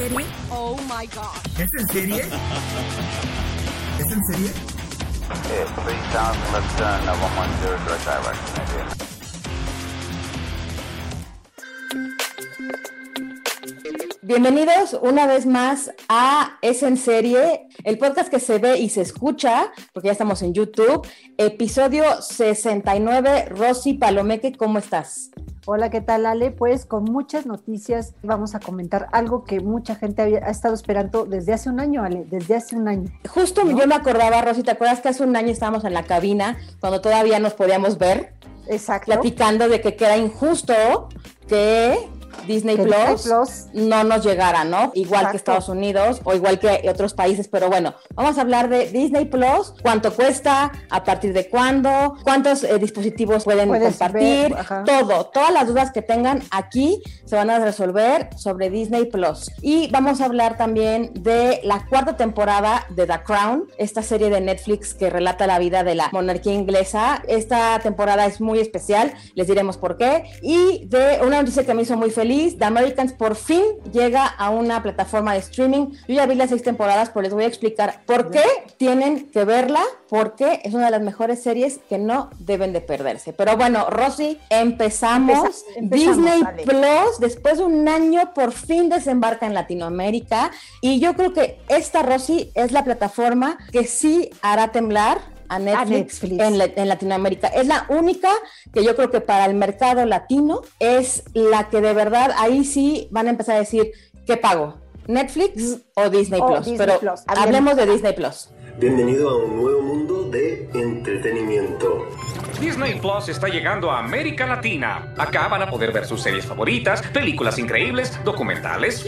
serie? Oh my gosh. ¿Es en serie? ¿Es en serie? Okay, Bienvenidos una vez más a Es en Serie, el podcast que se ve y se escucha, porque ya estamos en YouTube. Episodio 69. Rosy Palomeque, ¿cómo estás? Hola, ¿qué tal Ale? Pues con muchas noticias vamos a comentar algo que mucha gente había, ha estado esperando desde hace un año, Ale, desde hace un año. Justo yo me acordaba, Rosy, ¿te acuerdas que hace un año estábamos en la cabina cuando todavía nos podíamos ver? Exacto. Platicando de que, que era injusto que Disney Plus, Disney Plus. no nos llegara, ¿no? Igual que. Estados Unidos o igual que otros países, pero bueno, vamos a hablar de Disney Plus, cuánto cuesta, a partir de cuándo, cuántos eh, dispositivos pueden compartir, ver, todo, todas las dudas que tengan aquí se van a resolver sobre Disney Plus. Y vamos a hablar también de la cuarta temporada de The Crown, esta serie de Netflix que relata la vida de la monarquía inglesa. Esta temporada es muy especial, les diremos por qué. Y de una noticia que me hizo muy feliz, The Americans por fin llega a una plataforma de streaming. Yo ya vi las seis temporadas, pero les voy a explicar por qué tienen que verla, porque es una de las mejores series que no deben de perderse. Pero bueno, Rosy, empezamos. Empeza- empezamos, Disney. Plus, después de un año, por fin desembarca en Latinoamérica. Y yo creo que esta, Rosy, es la plataforma que sí hará temblar a Netflix, Netflix. En, la- en Latinoamérica. Es la única que yo creo que para el mercado latino es la que de verdad ahí sí van a empezar a decir, ¿qué pago? ¿Netflix o Disney O Plus? Disney Pero Plus. hablemos de Disney Plus. Bienvenido a un nuevo mundo de entretenimiento. Disney Plus está llegando a América Latina. Acá van a poder ver sus series favoritas, películas increíbles, documentales.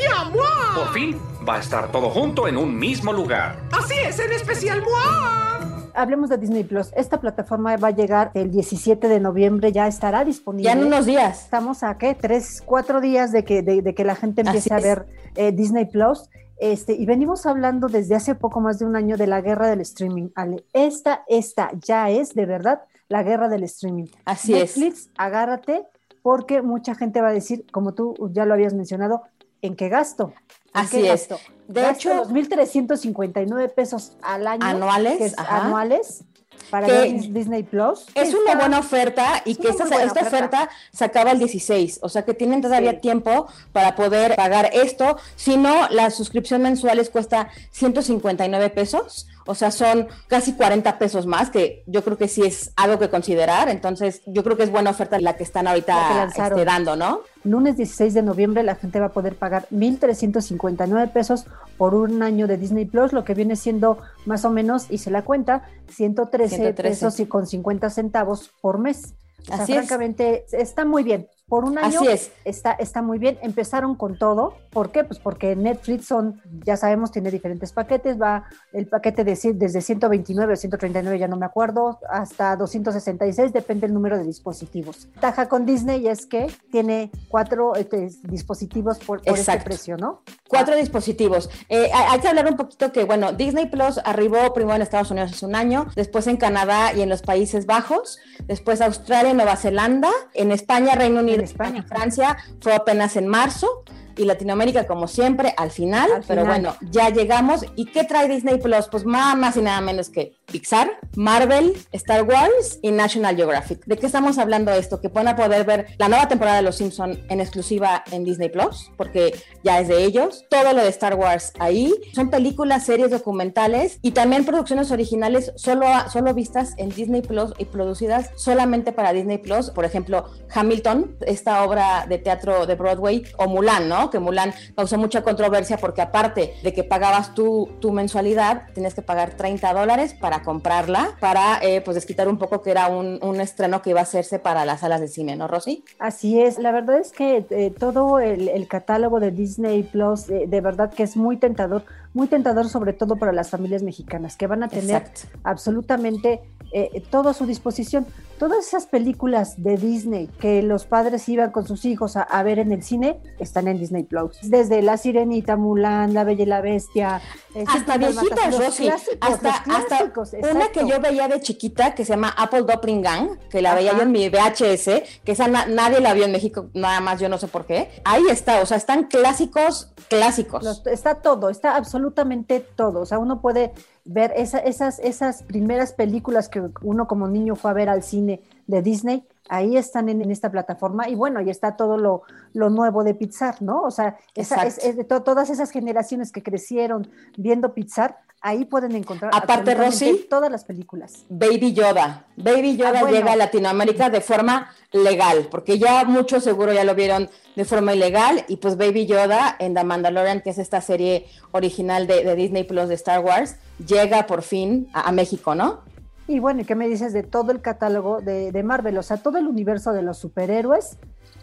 Por fin va a estar todo junto en un mismo lugar. Así es, en especial moi. Hablemos de Disney Plus. Esta plataforma va a llegar el 17 de noviembre, ya estará disponible. Ya en unos días. Estamos a qué? Tres, cuatro días de que, de, de que la gente empiece a ver eh, Disney Plus. Este, y venimos hablando desde hace poco más de un año de la guerra del streaming, Ale. Esta, esta ya es de verdad la guerra del streaming. Así es. Netflix, agárrate, porque mucha gente va a decir, como tú ya lo habías mencionado, ¿en qué gasto? ¿En Así qué es. gasto? De hecho- 2.359 pesos al año. Anuales, que es ajá. anuales para Que Disney Plus. Es una buena oferta y es que esta, oferta. oferta se acaba el 16, o sea que tienen todavía Sí. tiempo para poder pagar esto. Si no, la suscripción mensual les cuesta 159 pesos, o sea, son casi 40 pesos más, que yo creo que sí es algo que considerar. Entonces, yo creo que es buena oferta la que están que ahorita este, dando, ¿no? Lunes 16 de noviembre la gente va a poder pagar 1.359 pesos por un año de Disney Plus, lo que viene siendo más o menos, y se la cuenta, 113, 113. pesos y con 50 centavos por mes. O sea, Así es. francamente, está muy bien. Por un año Así es. Está, está muy bien. Empezaron con todo. ¿Por qué? Pues porque Netflix son, ya sabemos, tiene diferentes paquetes. Va el paquete de, desde 129 o 139, ya no me acuerdo, hasta 266, depende el número de dispositivos. Taja con Disney es que tiene cuatro este, dispositivos por, por este precio, ¿no? Cuatro dispositivos. Eh, hay, que hablar un poquito que, bueno, Disney Plus arribó primero en Estados Unidos hace un año, después en Canadá y en los Países Bajos, después Australia y Nueva Zelanda, en España, Reino Unido En España. y Francia fue apenas en marzo y Latinoamérica como siempre al final, Al pero final. bueno, ya llegamos. ¿Y qué trae Disney Plus? Pues nada más y nada menos que Pixar, Marvel, Star Wars y National Geographic. ¿De qué estamos hablando esto? Que van a poder ver la nueva temporada de Los Simpson en exclusiva en Disney Plus, porque ya es de ellos. Todo lo de Star Wars ahí. Son películas, series, documentales y también producciones originales solo, solo vistas en Disney Plus y producidas solamente para Disney Plus. Por ejemplo, Hamilton, esta obra de teatro de Broadway, o Mulan, ¿no? Que Mulan causó mucha controversia porque aparte de que pagabas tu, mensualidad, tenías que pagar 30 dólares para comprarla, para eh, pues desquitar un poco que era un, un, estreno que iba a hacerse para las salas de cine, ¿no, Rosy? Así es, la verdad es que eh, todo el, el, catálogo de Disney Plus, eh, de verdad que es muy tentador, muy tentador sobre todo para las familias mexicanas, que van a tener Exacto. absolutamente eh, todo a su disposición. Todas esas películas de Disney que los padres iban con sus hijos a, a, ver en el cine están en Disney Plus. Desde La Sirenita, Mulan, La Bella y la Bestia. Hasta viejitas, Rosy. Hasta, hasta una que yo veía de chiquita que se llama Apple Doppelgang, que la Ajá. veía yo en mi VHS, que esa na nadie la vio en México, nada más yo no sé por qué. Ahí está, o sea, están clásicos, clásicos. Los, está todo, está absolutamente todo. O sea, uno puede ver esa, esas, esas primeras películas que uno como niño fue a ver al cine de Disney, ahí están en, en esta plataforma y bueno, ahí está todo lo, lo nuevo de Pixar, ¿no? O sea, esa, es, es de to todas esas generaciones que crecieron viendo Pixar, ahí pueden encontrar aparte Rosy todas las películas. Baby Yoda, Baby Yoda ah, bueno. llega a Latinoamérica de forma legal, porque ya muchos seguro ya lo vieron de forma ilegal y pues Baby Yoda en The Mandalorian, que es esta serie original de, de Disney Plus de Star Wars, llega por fin a, a México, ¿no? Y bueno, ¿qué me dices de todo el catálogo de, de Marvel? O sea, todo el universo de los superhéroes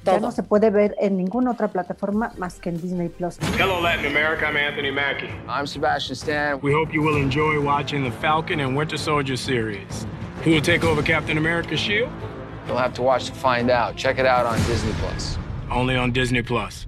todo. ya no se puede ver en ninguna otra plataforma más que en Disney Plus. Hello, Latin America. I'm Anthony Mackie. I'm Sebastian Stan. We hope you will enjoy watching the Falcon and Winter Soldier series. Who will take over Captain America's shield? You'll have to watch to find out. Check it out on Disney Plus. Only on Disney Plus.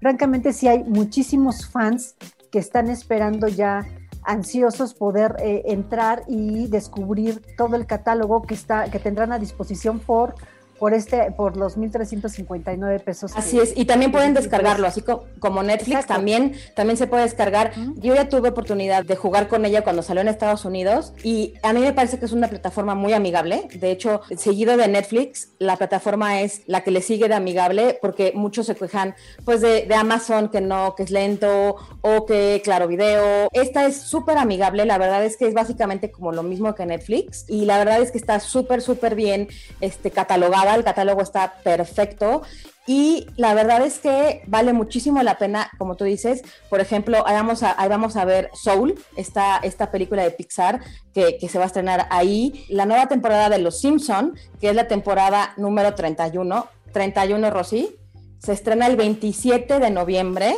Francamente, sí hay muchísimos fans que están esperando ya ansiosos poder eh, entrar y descubrir todo el catálogo que está que tendrán a disposición por por este por los 1359 pesos. Así que, es, y también pueden descargarlo, así como, como Netflix Exacto. también también se puede descargar. Uh -huh. Yo ya tuve oportunidad de jugar con ella cuando salió en Estados Unidos y a mí me parece que es una plataforma muy amigable. De hecho, seguido de Netflix, la plataforma es la que le sigue de amigable porque muchos se quejan pues de, de Amazon que no, que es lento o que claro video. Esta es súper amigable, la verdad es que es básicamente como lo mismo que Netflix y la verdad es que está súper súper bien este catalogada el catálogo está perfecto y la verdad es que vale muchísimo la pena, como tú dices, por ejemplo, ahí vamos a, ahí vamos a ver Soul, esta, esta película de Pixar que, se va a estrenar ahí, la nueva temporada de Los Simpson, que es la temporada número 31, 31 Rosy, se estrena el 27 de noviembre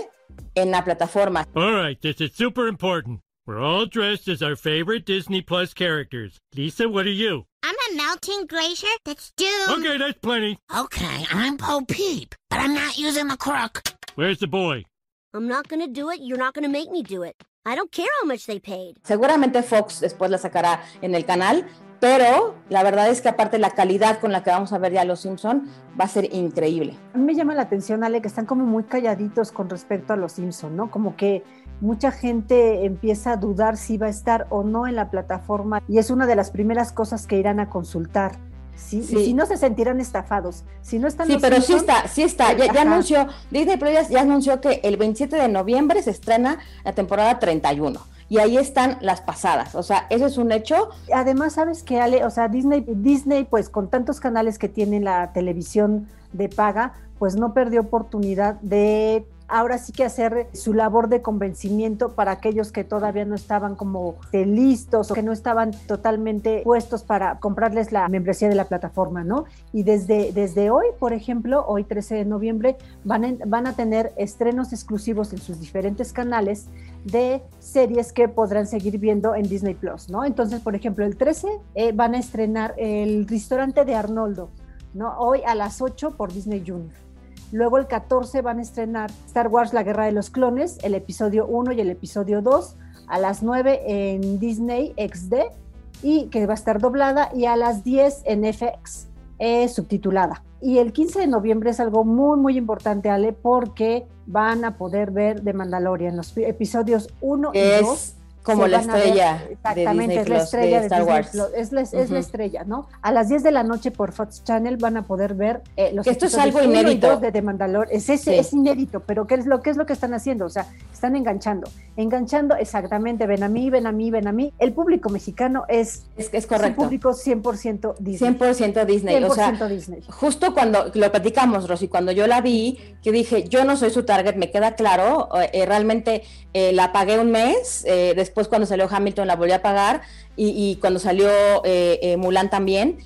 en la plataforma. All right, this is super important. We're all dressed as our favorite Disney Plus characters. Lisa, what are you? A melting glacier that's doomed. Okay, that's plenty. Okay, I'm Bo Peep, but I'm not using the crook. Where's the boy? I'm not gonna do it. You're not gonna make me do it. I don't care how much they paid. Seguramente Fox después la sacará en el canal, pero la verdad es que aparte la calidad con la que vamos a ver ya Los Simpson va a ser increíble. A mí me llama la atención, Ale, que están como muy calladitos con respecto a Los Simpson, ¿no? Como que mucha gente empieza a dudar si va a estar o no en la plataforma y es una de las primeras cosas que irán a consultar. ¿sí? sí. Y si no se sentirán estafados, si no están Sí, pero sí está, sí está. Ya, ya anunció, Disney Plus ya anunció que el 27 de noviembre se estrena la temporada 31 y ahí están las pasadas, o sea, eso es un hecho. Además, sabes que Ale, o sea, Disney, Disney, pues con tantos canales que tiene la televisión de paga, pues no perdió oportunidad de ahora sí que hacer su labor de convencimiento para aquellos que todavía no estaban como listos o que no estaban totalmente puestos para comprarles la membresía de la plataforma, ¿no? Y desde, desde hoy, por ejemplo, hoy 13 de noviembre, van, van a tener estrenos exclusivos en sus diferentes canales de series que podrán seguir viendo en Disney Plus, ¿no? Entonces, por ejemplo, el 13 eh, van a estrenar el restaurante de Arnoldo, ¿no? Hoy a las 8 por Disney Junior. Luego el 14 van a estrenar Star Wars La Guerra de los Clones, el episodio 1 y el episodio 2, a las 9 en Disney XD, y que va a estar doblada, y a las 10 en FX, eh, subtitulada. Y el 15 de noviembre es algo muy, muy importante, Ale, porque van a poder ver The Mandalorian, los episodios 1 y 2 Como la ver- estrella de exactamente, Disney es la estrella de Star Wars. Plus, Es la, es la estrella, ¿no? A las 10 de la noche por Fox Channel van a poder ver eh, los Que esto es algo inédito. de The Mandalorian. Es, ese, Sí. es inédito, pero ¿qué es, lo, ¿qué es lo que están haciendo? O sea, están enganchando. Enganchando exactamente, ven a mí, ven a mí, ven a mí. El público mexicano es, Es, es un correcto. público 100% Disney. 100% Disney. O sea, 100% Disney. justo cuando lo platicamos, Rosy, cuando yo la vi, que dije, yo no soy su target, me queda claro, eh, eh, realmente eh, la pagué un mes, eh, después cuando salió Hamilton la volví a pagar y, cuando salió eh, eh, Mulan también,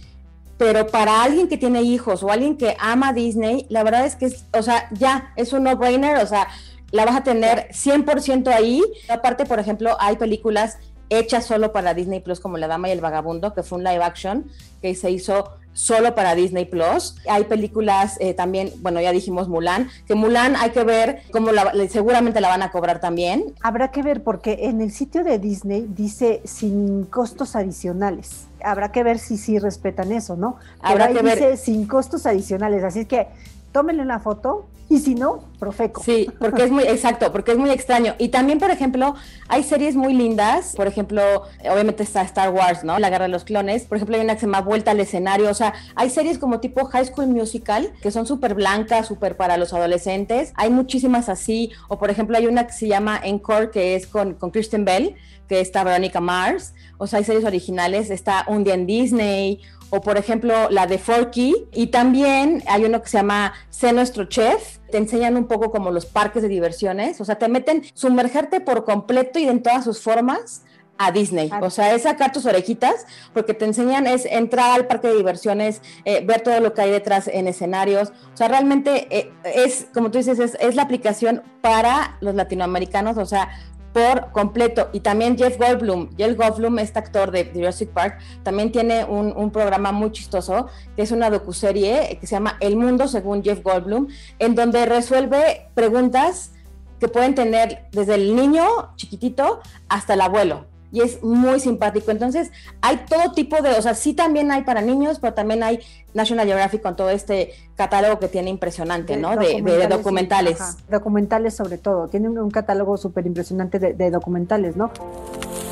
pero para alguien que tiene hijos o alguien que ama Disney, la verdad es que, es, o sea, ya, es un no-brainer, o sea, la vas a tener 100% ahí. Aparte, por ejemplo, hay películas hechas solo para Disney Plus, como La Dama y el Vagabundo, que fue un live action que se hizo solo para Disney Plus. Hay películas eh, también, bueno, ya dijimos Mulan, que Mulan hay que ver cómo la, seguramente la van a cobrar también. Habrá que ver porque en el sitio de Disney dice sin costos adicionales. Habrá que ver si sí respetan eso, ¿no? Pero Habrá ahí que ver. dice sin costos adicionales, así es que tómenle una foto y si no, profeco. Sí, porque es muy exacto, porque es muy extraño. Y también, por ejemplo, hay series muy lindas. Por ejemplo, obviamente está Star Wars, ¿no? La Guerra de los Clones. Por ejemplo, hay una que se llama Vuelta al escenario. O sea, hay series como tipo High School Musical que son súper blancas, súper para los adolescentes. Hay muchísimas así. O por ejemplo, hay una que se llama Encore, que es con, con Kristen Bell, que está Veronica Mars. O sea, hay series originales. Está Un día en Disney o por ejemplo la de Forky y también hay uno que se llama Sé nuestro chef, te enseñan un poco como los parques de diversiones, o sea, te meten sumergerte por completo y en todas sus formas a Disney, o sea, es sacar tus orejitas porque te enseñan es entrar al parque de diversiones, eh, ver todo lo que hay detrás en escenarios, o sea, realmente eh, es, como tú dices, es, es la aplicación para los latinoamericanos, o sea, por completo. Y también Jeff Goldblum, Jeff Goldblum, este actor de Jurassic Park, también tiene un, un, programa muy chistoso, que es una docuserie que se llama El Mundo según Jeff Goldblum, en donde resuelve preguntas que pueden tener desde el niño chiquitito hasta el abuelo. Y es muy simpático. Entonces, hay todo tipo de, o sea, sí también hay para niños, pero también hay National Geographic con todo este catálogo que tiene impresionante, ¿no? De, de, de documentales. Ajá. Documentales sobre todo. Tiene un, un catálogo súper impresionante de, de, documentales, ¿no?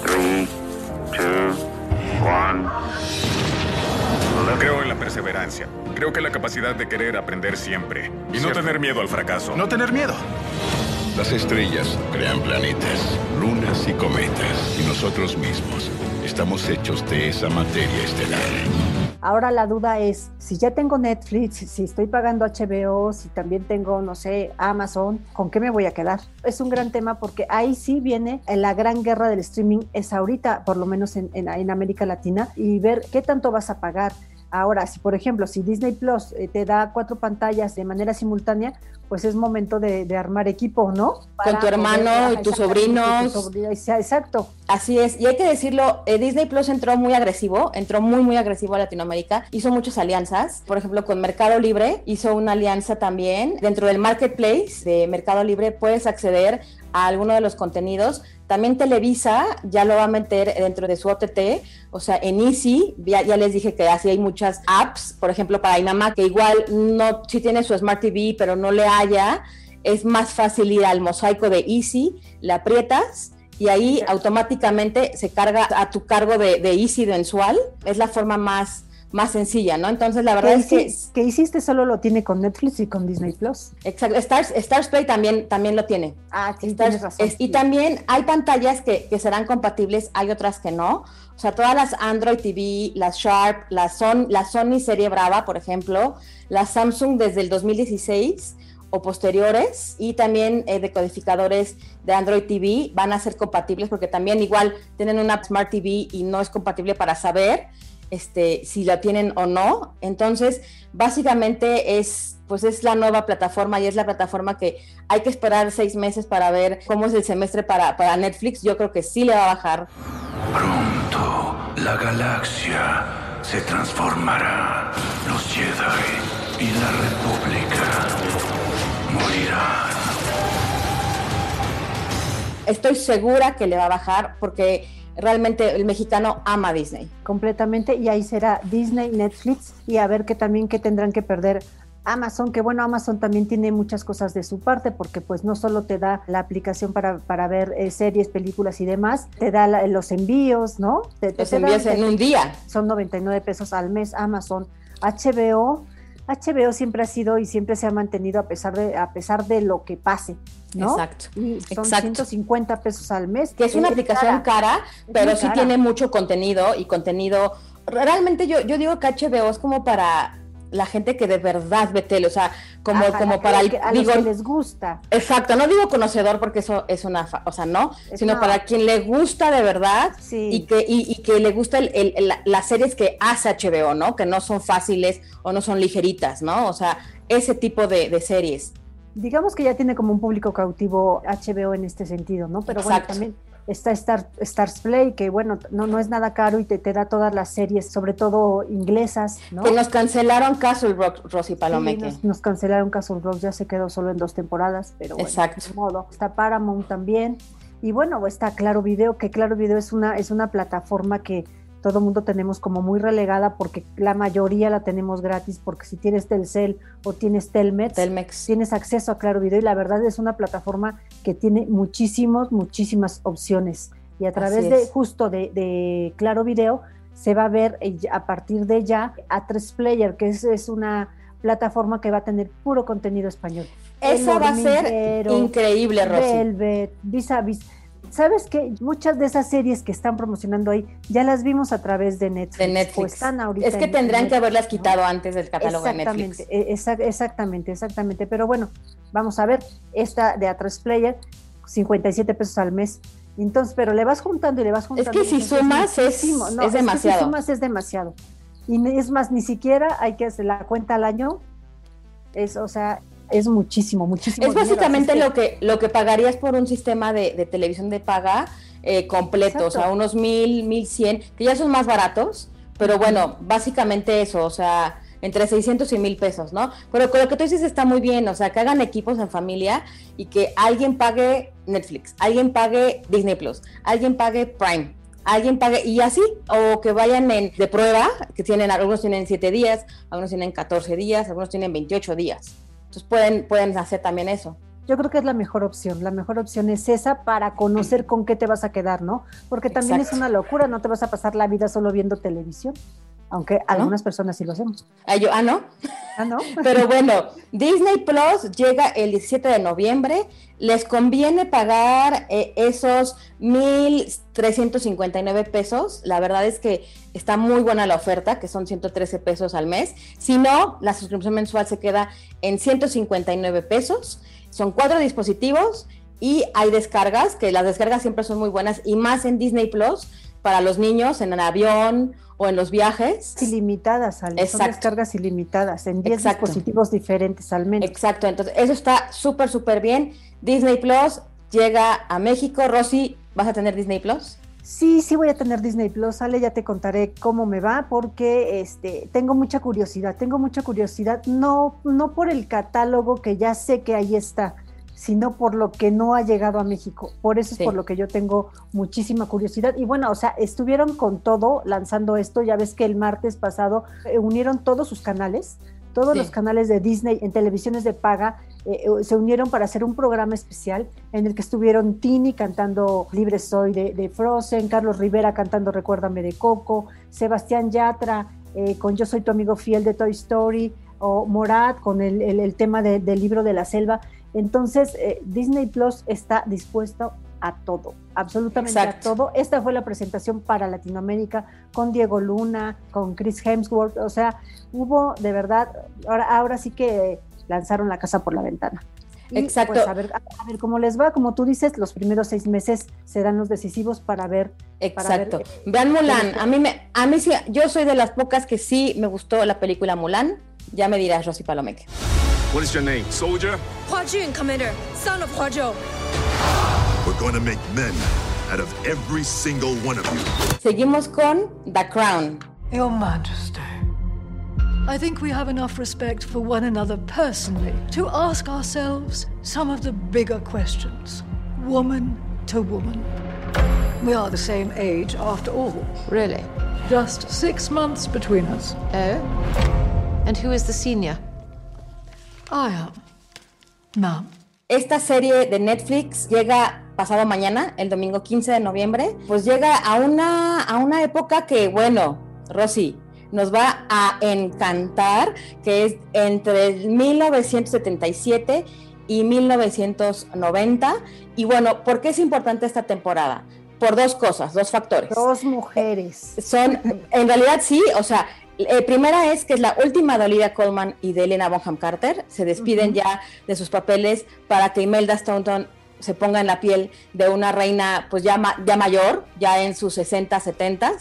Three, two, one. Creo en la perseverancia. Creo que la capacidad de querer aprender siempre. Y no tener miedo al fracaso. No tener miedo. Las estrellas crean planetas, lunas y cometas. Y nosotros mismos estamos hechos de esa materia estelar. Ahora la duda es, si ya tengo Netflix, si estoy pagando HBO, si también tengo, no sé, Amazon, ¿con qué me voy a quedar? Es un gran tema porque ahí sí viene la gran guerra del streaming, es ahorita, por lo menos en, en, América Latina, y ver qué tanto vas a pagar. Ahora, si por ejemplo, si Disney Plus eh, te da cuatro pantallas de manera simultánea, pues es momento de, de armar equipo, ¿no? Para Con tu hermano y tus sobrinos. Tu sobrino, exacto. Así es. Y hay que decirlo, eh, Disney Plus entró muy agresivo, entró muy, muy agresivo a Latinoamérica, hizo muchas alianzas. Por ejemplo, con Mercado Libre hizo una alianza también. Dentro del marketplace de Mercado Libre puedes acceder a alguno de los contenidos. También Televisa ya lo va a meter dentro de su OTT, o sea, en Easy, ya, ya les dije que así hay muchas apps, por ejemplo, para Inama, que igual no, sí tiene su Smart TV, pero no le haya, es más fácil ir al mosaico de Easy, le aprietas y ahí automáticamente se carga a tu cargo de, de Easy mensual, es la forma más más sencilla, ¿no? Entonces, la verdad es que... que hiciste solo lo tiene con Netflix y con Disney Plus. Exacto. Stars, Stars Play también, también lo tiene. Ah, sí, Stars, tienes razón. Es, y también hay pantallas que, que, serán compatibles, hay otras que no. O sea, todas las Android TV, las Sharp, la, Son, la Sony Serie Brava, por ejemplo, la Samsung desde el 2016 o posteriores y también eh, decodificadores de Android TV van a ser compatibles porque también igual tienen una Smart TV y no es compatible para saber este, si la tienen o no. Entonces, básicamente es, pues es la nueva plataforma y es la plataforma que hay que esperar seis meses para ver cómo es el semestre para, para Netflix. Yo creo que sí le va a bajar. Pronto la galaxia se transformará. Los Jedi y la República morirán. Estoy segura que le va a bajar porque realmente el mexicano ama Disney. Completamente, y ahí será Disney, Netflix, y a ver qué también que tendrán que perder Amazon, que bueno, Amazon también tiene muchas cosas de su parte porque pues no solo te da la aplicación para, para ver eh, series, películas y demás, te da la- los envíos, ¿no? Te, Los te da- envíos en un día. Son 99 pesos al mes Amazon. HBO, HBO siempre ha sido y siempre se ha mantenido a pesar de, a pesar de lo que pase, ¿no? Exacto, Y son exacto. 150 pesos al mes. que es una aplicación cara, pero sí cara. tiene mucho contenido y contenido. Realmente yo, yo digo que HBO es como para la gente que de verdad ve tele, o sea, como, Ajá, como para el, que- a digo, los que les gusta. exacto, no digo conocedor porque eso es una, o sea, no, Es sino no. para quien le gusta de verdad y que y, y que le gusta el- el- el- la- las series que hace HBO, ¿no? Que no son fáciles o no son ligeritas, ¿no? O sea, ese tipo de, de series. Digamos que ya tiene como un público cautivo HBO en este sentido, ¿no? Pero bueno, Exacto. también está Star, Stars Play, que bueno, no, no es nada caro y te, te da todas las series, sobre todo inglesas, ¿no? Que nos cancelaron Castle Rock, Rosy Sí, Palomeque. nos, nos cancelaron Castle Rock, ya se quedó solo en dos temporadas, pero bueno, Exacto. de modo. Está Paramount también. Y bueno, está Claro Video, que Claro Video es una, es una plataforma que todo mundo tenemos como muy relegada porque la mayoría la tenemos gratis, porque si tienes Telcel o tienes Telmex, tienes acceso a Claro Video y la verdad es una plataforma que tiene muchísimos, muchísimas opciones. Y a través de justo de, de Claro Video se va a ver eh, a partir de ya A3 Player, que es, es una plataforma que va a tener puro contenido español. Esa El va a ser increíble, Rosy. Velvet, Vis a Vis. ¿Sabes qué? Muchas de esas series que están promocionando ahí ya las vimos a través de Netflix. de Netflix. o están ahorita es que en- tendrán en que haberlas Netflix, ¿no? quitado antes del catálogo de Netflix. e- exa- exactamente, exactamente. Pero bueno, vamos a ver, esta de A3 Player, 57 pesos al mes. Entonces, pero le vas juntando y le vas juntando. que si sumas es- es que si demasiado. sumas es demasiado. Y es más, ni siquiera hay que hacer la cuenta al año. Es, o sea, es muchísimo, muchísimo. Es básicamente lo que lo que pagarías por un sistema de, de televisión de paga eh, completo, o sea, unos mil, mil cien, que ya son más baratos, pero bueno, básicamente eso, o sea, entre 600 y mil pesos, ¿no? Pero con lo que tú dices está muy bien, o sea, que hagan equipos en familia y que alguien pague Netflix, alguien pague Disney Plus, alguien pague Prime, alguien pague, y así, o que vayan en, de prueba, que tienen, algunos tienen 7 días, algunos tienen 14 días, algunos tienen 28 días. Entonces pueden, pueden hacer también eso. Yo creo que es la mejor opción. La mejor opción es esa para conocer con qué te vas a quedar, ¿no? Porque también Exacto. es una locura, no te vas a pasar la vida solo viendo televisión, aunque algunas personas sí lo hacemos. Ah, yo- ah, no. Ah, no. Pero bueno, Disney Plus llega el 17 de noviembre. Les conviene pagar eh, esos 1.359 pesos. La verdad es que está muy buena la oferta, que son 113 pesos al mes. Si no, la suscripción mensual se queda en 159 pesos. Son cuatro dispositivos y hay descargas, que las descargas siempre son muy buenas y más en Disney Plus para los niños en el avión o en los viajes. Ilimitadas, son Exacto. descargas ilimitadas en 10 Exacto. dispositivos diferentes al menos. Exacto, entonces eso está súper, súper bien. Disney Plus llega a México. Rosy, ¿vas a tener Disney Plus? Sí, sí voy a tener Disney Plus, Ale, ya te contaré cómo me va porque este tengo mucha curiosidad, tengo mucha curiosidad no no por el catálogo que ya sé que ahí está, sino por lo que no ha llegado a México. Por eso es por lo que yo tengo muchísima curiosidad y bueno, o sea, estuvieron con todo lanzando esto, ya ves que el martes pasado eh, unieron todos sus canales todos Sí. los canales de Disney en televisiones de paga eh, eh, se unieron para hacer un programa especial en el que estuvieron Tini cantando Libre Soy de, de Frozen, Carlos Rivera cantando Recuérdame de Coco, Sebastián Yatra eh, con Yo Soy Tu Amigo Fiel de Toy Story, o Morat con el, el- el tema de- del libro de la selva. Entonces, eh, Disney Plus está dispuesto a todo, absolutamente Exacto. a todo. Esta fue la presentación para Latinoamérica con Diego Luna, con Chris Hemsworth, o sea, hubo de verdad, ahora, ahora sí que lanzaron la casa por la ventana. Y, Exacto. pues, a, ver, a, ver cómo les va, como tú dices, los primeros seis meses serán los decisivos para ver. para Exacto. ver, eh, Vean Mulan. A mí, me, a mí sí, yo soy de las pocas que sí me gustó la película Mulan. Ya me dirás, Rosy Palomeque. What is your name? Soldier? Hua Jun, Commander, son of Hua Zhou. We're going to make men out of every single one of you. Seguimos con The Crown. Your Majesty, I think we have enough respect for one another personally to ask ourselves some of the bigger questions, woman to woman. We are the same age after all. Really? Just six months between us. Oh? And who is the senior? Ma'am. Esta serie de Netflix llega pasado mañana, el domingo 15 de noviembre, pues llega a una, a una época que, bueno, Rosy, nos va a encantar, que es entre 1977 y 1990. Y bueno, ¿por qué es importante esta temporada? Por dos cosas, dos factores. Dos mujeres. Son, en realidad sí, o sea, eh, primera es que es la última de Olivia Colman y de Elena Bonham Carter. Se despiden ya de sus papeles para que Imelda Staunton se ponga en la piel de una reina pues ya, ya mayor, ya en sus 60, 70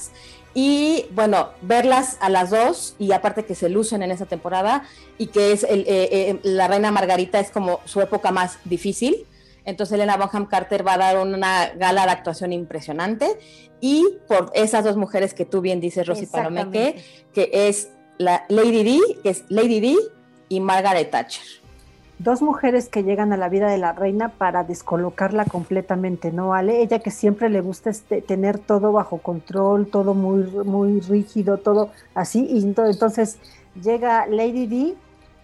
y bueno, verlas a las dos y aparte que se lucen en esa temporada y que es el, eh, eh, la reina Margarita es como su época más difícil. Entonces Elena Bonham Carter va a dar una gala de actuación impresionante. Y por esas dos mujeres que tú bien dices, Rosy Palomeque, que es la Lady D, que es Lady D y Margaret Thatcher. Dos mujeres que llegan a la vida de la reina para descolocarla completamente, ¿no, Ale? Ella que siempre le gusta este, tener todo bajo control, todo muy, muy rígido, todo así, y entonces llega Lady D,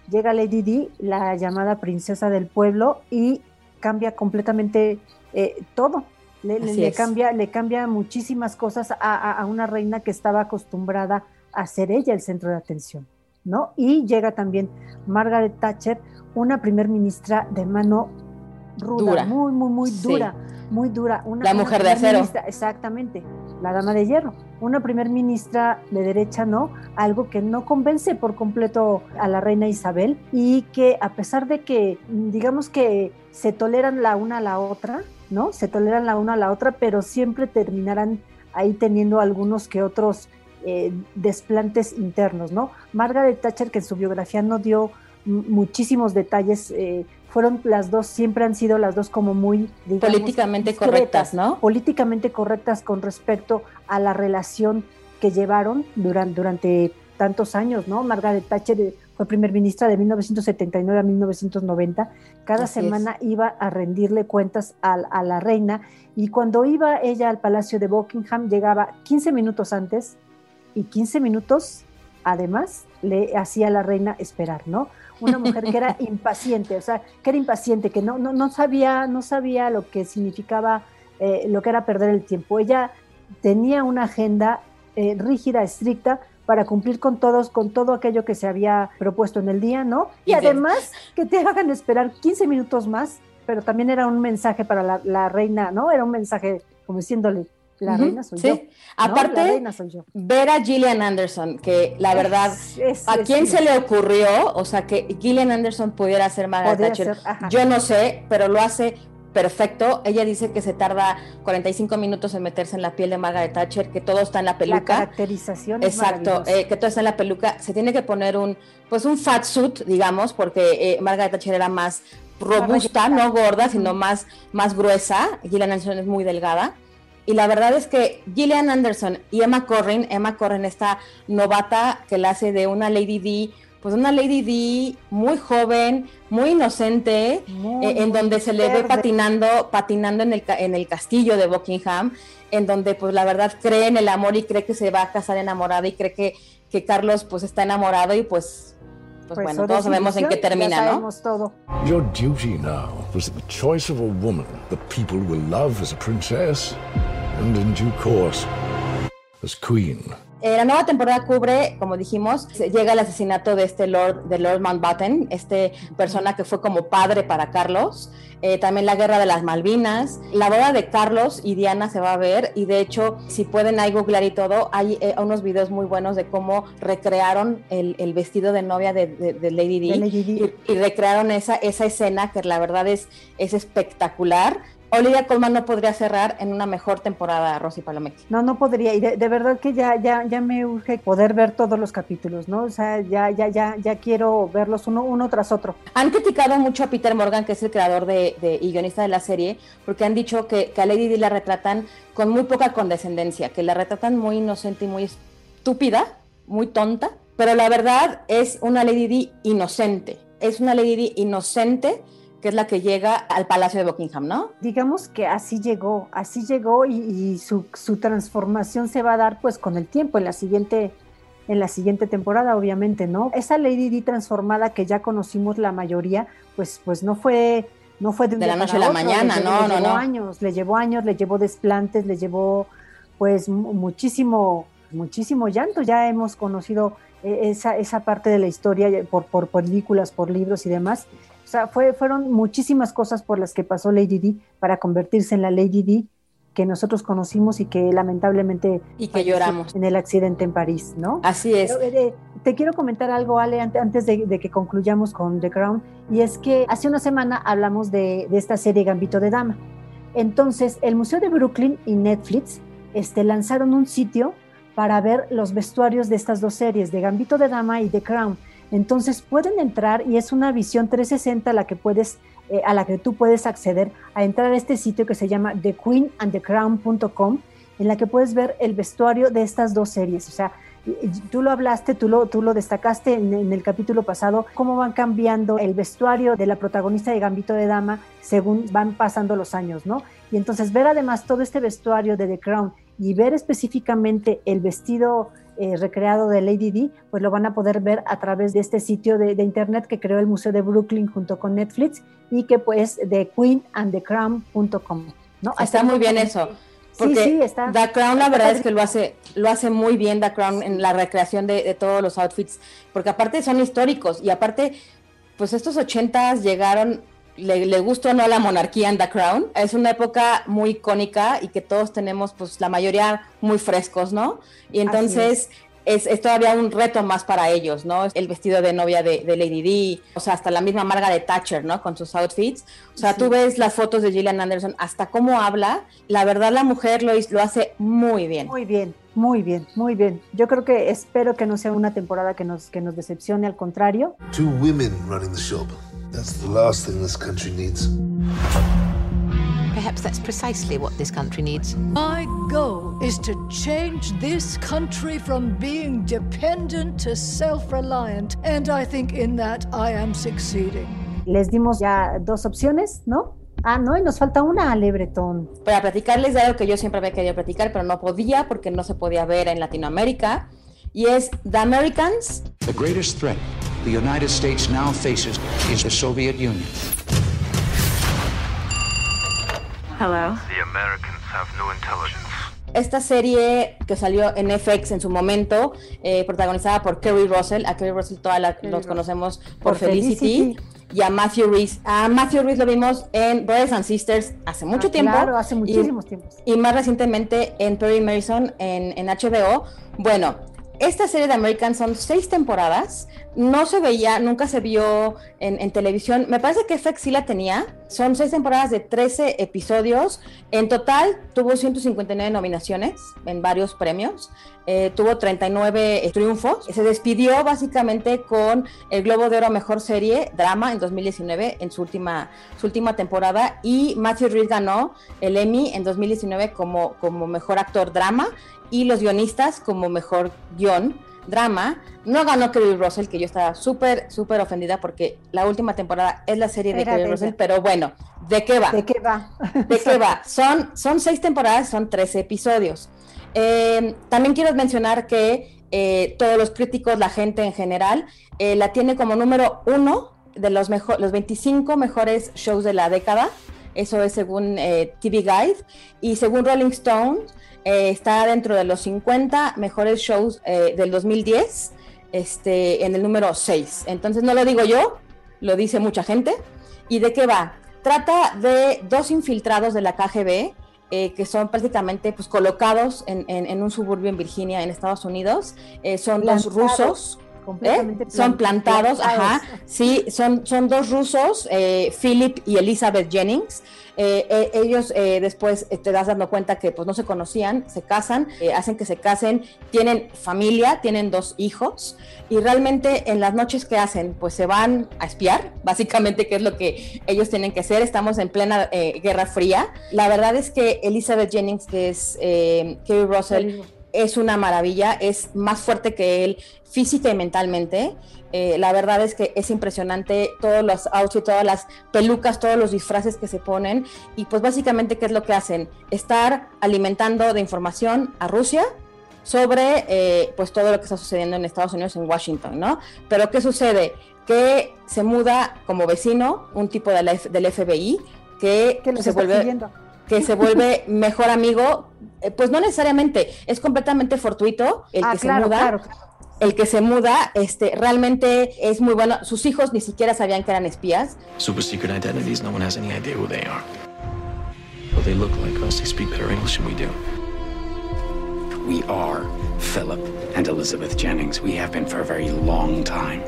llega Lady D, la llamada princesa del pueblo, y cambia completamente eh, todo. Le, cambia, le cambia muchísimas cosas a, a una reina que estaba acostumbrada a ser ella el centro de atención, ¿no? Y llega también Margaret Thatcher, una primer ministra de mano ruda, muy, muy, muy dura, muy dura. Una, la mujer de acero. Exactamente, la dama de hierro. Una primer ministra de derecha, ¿no? Algo que no convence por completo a la reina Isabel y que a pesar de que, digamos que se toleran la una a la otra, ¿no? Se toleran la una a la otra, pero siempre terminarán ahí teniendo algunos que otros eh, desplantes internos, ¿no? Margaret Thatcher, que en su biografía no dio muchísimos detalles. Eh, fueron las dos, siempre han sido las dos como muy políticamente correctas, ¿no? Políticamente correctas con respecto a la relación que llevaron durante, durante tantos años, ¿no? Margaret Thatcher eh, fue primer ministra de 1979 a 1990. Cada semana iba a rendirle cuentas a, a, la reina y cuando iba ella al Palacio de Buckingham llegaba 15 minutos antes y 15 minutos además le hacía a la reina esperar, ¿no? una mujer que era impaciente, o sea, que era impaciente, que no, no, no sabía, no sabía lo que significaba, eh, lo que era perder el tiempo. Ella tenía una agenda eh, rígida, estricta, para cumplir con todos, con todo aquello que se había propuesto en el día, ¿no? Y, además que te hagan esperar 15 minutos más, pero también era un mensaje para la, la reina, ¿no? Era un mensaje como diciéndole, la reina soy yo. Aparte, ver a Gillian Anderson, que la verdad, ¿a quién se le ocurrió? O sea, que Gillian Anderson pudiera ser Margaret Thatcher. yo no sé, pero lo hace perfecto. Ella dice que se tarda 45 minutos en meterse en la piel de Margaret Thatcher, que todo está en la peluca. La caracterización. Exacto, eh, que todo está en la peluca. Se tiene que poner un, pues un fat suit, digamos, porque eh, Margaret Thatcher era más robusta, no gorda, sino más, más gruesa. Gillian Anderson es muy delgada. Y la verdad es que Gillian Anderson y Emma Corrin, Emma Corrin, esta novata que la hace de una Lady D, pues una Lady D muy joven, muy inocente, eh, en donde se le ve patinando, patinando en el, en el castillo de Buckingham, en donde pues la verdad cree en el amor y cree que se va a casar enamorada y cree que, que Carlos pues está enamorado y pues pues, pues bueno, todos sabemos en qué termina, ¿no? Todo. Your duty now was the choice of a woman that people will love as a princess and in due course as queen. Eh, la nueva temporada cubre, como dijimos, llega el asesinato de este Lord, de Lord Mountbatten, este persona que fue como padre para Carlos, eh, también la guerra de las Malvinas, la boda de Carlos y Diana se va a ver y de hecho si pueden ahí googlear y todo, hay eh, unos videos muy buenos de cómo recrearon el, vestido de novia de, Lady D, Y, recrearon esa, esa escena que la verdad es, es espectacular Olivia Colman no podría cerrar en una mejor temporada, Rosy Palomeque. No, no podría. Y de, verdad que ya, ya, ya me urge poder ver todos los capítulos, ¿no? O sea, ya, ya, ya, ya quiero verlos uno, uno tras otro. Han criticado mucho a Peter Morgan, que es el creador de, y guionista de la serie, porque han dicho que, que a Lady Di la retratan con muy poca condescendencia, que la retratan muy inocente y muy estúpida, muy tonta. Pero la verdad es una Lady Di inocente. Es una Lady Di inocente que es la que llega al Palacio de Buckingham, ¿no? Digamos que así llegó, así llegó y, su, transformación se va a dar pues con el tiempo, en la siguiente, en la siguiente temporada, obviamente, ¿no? Esa Lady D transformada que ya conocimos la mayoría, pues, pues no fue no fue de, de la noche a la mañana, le, no, le no, llevó no. años, le llevó años, le llevó desplantes, le llevó pues muchísimo, muchísimo llanto. Ya hemos conocido eh, esa, esa parte de la historia por, por películas, por libros y demás. O sea, fue, fueron muchísimas cosas por las que pasó Lady D para convertirse en la Lady D que nosotros conocimos y que lamentablemente y que lloramos en el accidente en París, ¿no? Así es. Pero, eh, te quiero comentar algo, Ale, antes de, de, que concluyamos con The Crown, y es que hace una semana hablamos de, de, esta serie Gambito de Dama. Entonces, el Museo de Brooklyn y Netflix este, lanzaron un sitio para ver los vestuarios de estas dos series, de Gambito de Dama y The Crown. Entonces pueden entrar y es una visión 360 a la que puedes eh, a la que tú puedes acceder a entrar a este sitio que se llama thequeenandthecrown.com en la que puedes ver el vestuario de estas dos series. O sea, tú lo hablaste, tú lo, tú lo destacaste en, en, el capítulo pasado, cómo van cambiando el vestuario de la protagonista de Gambito de Dama según van pasando los años, ¿no? Y entonces ver además todo este vestuario de The Crown y ver específicamente el vestido eh, recreado de Lady D, pues lo van a poder ver a través de este sitio de, de, internet que creó el Museo de Brooklyn junto con Netflix y que pues de queenandthecrown.com. ¿no? Está muy bien eso. Porque sí, sí, está, The Crown, la verdad es que lo hace, lo hace muy bien The Crown en la recreación de, de todos los outfits, porque aparte son históricos y aparte, pues estos ochentas llegaron le, le gustó o no la monarquía en The Crown. Es una época muy icónica y que todos tenemos, pues la mayoría muy frescos, ¿no? Y entonces es. Es, es. todavía un reto más para ellos, ¿no? El vestido de novia de, de, Lady D, o sea, hasta la misma Margaret Thatcher, ¿no? Con sus outfits. O sea, sí. tú ves las fotos de Gillian Anderson, hasta cómo habla. La verdad, la mujer lo, lo hace muy bien. Muy bien. Muy bien, muy bien. Yo creo que espero que no sea una temporada que nos, que nos decepcione, al contrario. Two women running the shop. That's the last thing this country needs. Perhaps that's precisely what this country needs. My goal is to change this country from being dependent to self reliant, and I think in that I am succeeding. Les dimos ya dos opciones, ¿no? Ah, no, y nos falta una, Ale Bretón. Para platicarles de algo que yo siempre había querido platicar, pero no podía porque no se podía ver en Latinoamérica, y es The Americans. The greatest threat the United States now faces is the Soviet Union. Hello. The Americans have no intelligence. Esta serie que salió en FX en su momento, eh, protagonizada por Kerry Russell, a Kerry Russell todos los conocemos por, por Felicity, Felicity, y a Matthew Reese. A Matthew Reese lo vimos en Brothers and Sisters hace mucho ah, tiempo. Claro, hace muchísimos y, tiempos. Y más recientemente en Perry Mason en, en HBO. Bueno, esta serie de American son seis temporadas, no se veía, nunca se vio en, en, televisión, me parece que FX sí la tenía, son seis temporadas de 13 episodios, en total tuvo 159 nominaciones en varios premios, eh, tuvo 39 triunfos, se despidió básicamente con el Globo de Oro Mejor Serie, Drama, en 2019, en su última, su última temporada, y Matthew Reed ganó el Emmy en 2019 como, como Mejor Actor Drama, y los guionistas como mejor guion, drama. No ganó Kerry Russell, que yo estaba súper, súper ofendida porque la última temporada es la serie de Kerry Russell, pero bueno, ¿de qué va? ¿De qué va? ¿De qué va? Son, son seis temporadas, son 13 episodios. Eh, también quiero mencionar que eh, todos los críticos, la gente en general, eh, la tiene como número uno de los, mejor, los 25 mejores shows de la década. Eso es según TV Guide. Y según Rolling Stone, eh, está dentro de los 50 mejores shows eh, del 2010, este, en el número 6. Entonces no lo digo yo, lo dice mucha gente. ¿Y de qué va? Trata de dos infiltrados de la KGB eh, que son prácticamente pues, colocados en, en, en, un suburbio en Virginia, en Estados Unidos. son Plantados. dos ¿Eh? Son plantados, plantados, ajá. Sí, son, son dos rusos, eh, Philip y Elizabeth Jennings. Eh, ellos después te das dando cuenta que pues no se conocían, se casan, hacen que se casen, tienen familia, tienen dos hijos y realmente en las noches que hacen pues se van a espiar, básicamente que es lo que ellos tienen que hacer. Estamos en plena Guerra Fría. La verdad es que Elizabeth Jennings, que es Kerry Russell, es una maravilla, es más fuerte que él física y mentalmente. Eh, la verdad es que es impresionante todos los outfits, todas las pelucas, todos los disfraces que se ponen y pues básicamente qué es lo que hacen, estar alimentando de información a Rusia sobre eh, pues todo lo que está sucediendo en Estados Unidos, en Washington, ¿no? Pero ¿qué sucede? Que se muda como vecino un tipo de la F- del FBI que, Que los se vuelve siguiendo. Que se vuelve mejor amigo, eh, pues no necesariamente, es completamente fortuito el Ah, que claro, se muda. claro. El que se muda, este, realmente es muy bueno. Sus hijos ni siquiera sabían que eran espías. Super secret identities, no one has any idea who they are. Well, they look like us, they speak better English than we do. We are Philip and Elizabeth Jennings. We have been for a very long time.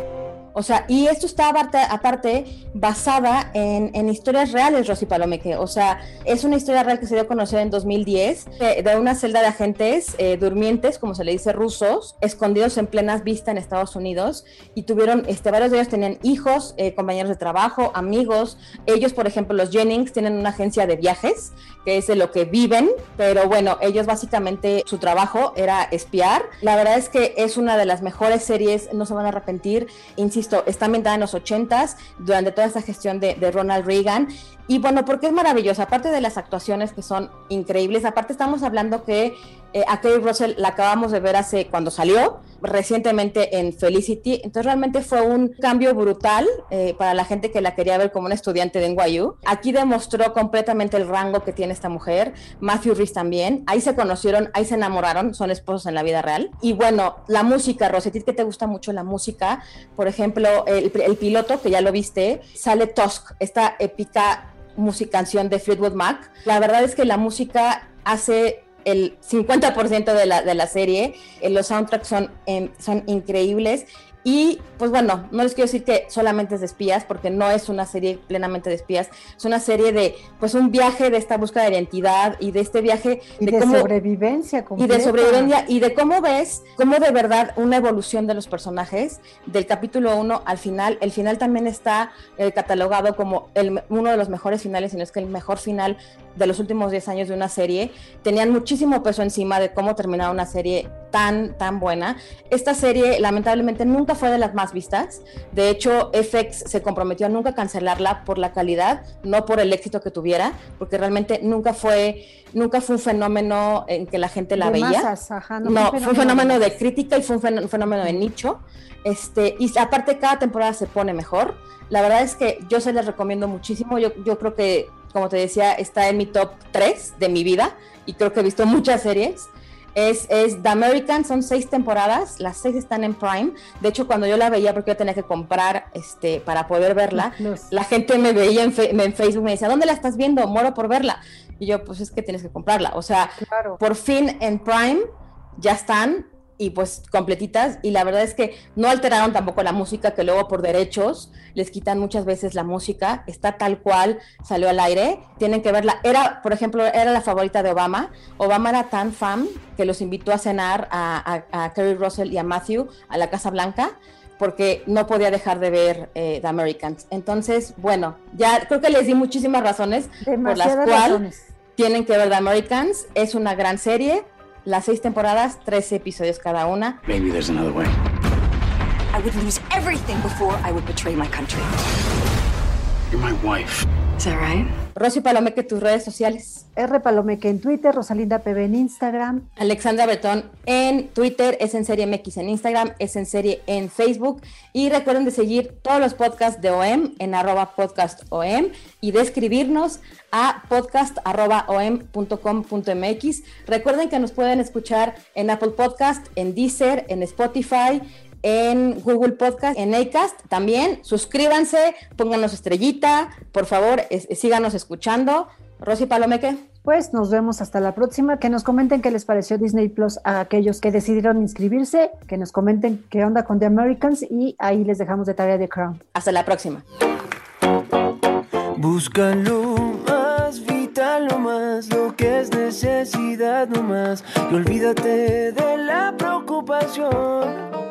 O sea, y esto está aparte, basada en, en historias reales, Rosy Palomeque. O sea, es una historia real que se dio a conocer en 2010 de, de una celda de agentes eh, durmientes, como se le dice, rusos, escondidos en plenas vista en Estados Unidos. Y tuvieron, este, varios de ellos tenían hijos, eh, compañeros de trabajo, amigos. Ellos, por ejemplo, los Jennings tienen una agencia de viajes, que es de lo que viven. Pero bueno, ellos básicamente su trabajo era espiar. La verdad es que es una de las mejores series, no se van a arrepentir. Insisto, está ambientada en los 80s, durante toda esta gestión de, de Ronald Reagan. Y bueno, porque es maravillosa, aparte de las actuaciones que son increíbles, aparte estamos hablando que eh, a Kerry Russell la acabamos de ver hace cuando salió, recientemente en Felicity, entonces realmente fue un cambio brutal eh, para la gente que la quería ver como una estudiante de NYU. Aquí demostró completamente el rango que tiene esta mujer, Matthew Rhys también, ahí se conocieron, ahí se enamoraron, son esposos en la vida real. Y bueno, la música, Rosetti, que te gusta mucho la música, por ejemplo, el, el piloto, que ya lo viste, sale Tusk, esta épica música canción de Fleetwood Mac. La verdad es que la música hace el 50% de la, de la serie, eh, los soundtracks son, eh, son increíbles y pues bueno, no les quiero decir que solamente es de espías, porque no es una serie plenamente de espías, es una serie de pues un viaje de esta búsqueda de identidad y de este viaje Y de, de cómo sobrevivencia y completa. de sobrevivencia y de cómo ves, cómo de verdad una evolución de los personajes del capítulo 1 al final. El final también está eh, catalogado como el, uno de los mejores finales, si no es que el mejor final de los últimos 10 años de una serie. Tenían muchísimo peso encima de cómo terminar una serie tan, tan buena. Esta serie lamentablemente nunca fue de las más vistas. De hecho, FX se comprometió a nunca cancelarla por la calidad, no por el éxito que tuviera, porque realmente nunca fue, nunca fue un fenómeno en que la gente la De veía. masas, ajá, no no, fue un fenómeno fenómeno de crítica y fue un fenómeno de nicho. Este, y aparte cada temporada se pone mejor. La verdad es que yo se les recomiendo muchísimo. Yo, yo creo que, como te decía, está en mi top 3 de mi vida y creo que he visto muchas series. Es, es The American, son seis temporadas, las seis están en Prime. De hecho, cuando yo la veía, porque yo tenía que comprar este, para poder verla, la gente me veía en, fe- en Facebook, me decía, ¿dónde la estás viendo? Moro por verla. Y yo, pues es que tienes que comprarla. O sea, por fin en Prime ya están y pues completitas y la verdad es que no alteraron tampoco la música que luego por derechos les quitan muchas veces la música está tal cual salió al aire tienen que verla. Era por ejemplo era la favorita de Obama. Obama era tan fan que los invitó a cenar a, a, a Kerry Russell y a Matthew a la Casa Blanca porque no podía dejar de ver eh, The Americans. Entonces bueno ya creo que les di muchísimas razones por las cuales tienen que ver The Americans. Es una gran serie las seis temporadas, 13 episodios cada una. Maybe there's another way. I would lose everything before I would betray my country. You're my wife. Is that right? Rosy Palomeque, tus redes sociales. R. Palomeque en Twitter, Rosalinda PB en Instagram. Alexandra Betón en Twitter, es en serie MX en Instagram, es en serie en Facebook. Y recuerden de seguir todos los podcasts de OEM en arroba podcast OEM y de escribirnos a podcast arroba OEM.com.mx. Recuerden que nos pueden escuchar en Apple Podcast, en Deezer, en Spotify, en Google Podcast, en Acast también. Suscríbanse, pónganos estrellita, por favor, es- síganos escuchando. Rosy Palomeque. Pues nos vemos hasta la próxima. Que nos comenten qué les pareció Disney Plus a aquellos que decidieron inscribirse. Que nos comenten qué onda con The Americans y ahí les dejamos de tarea de Crown. Hasta la próxima. Busca lo más vital, lo más, lo que es necesidad, no más. Y olvídate de la preocupación.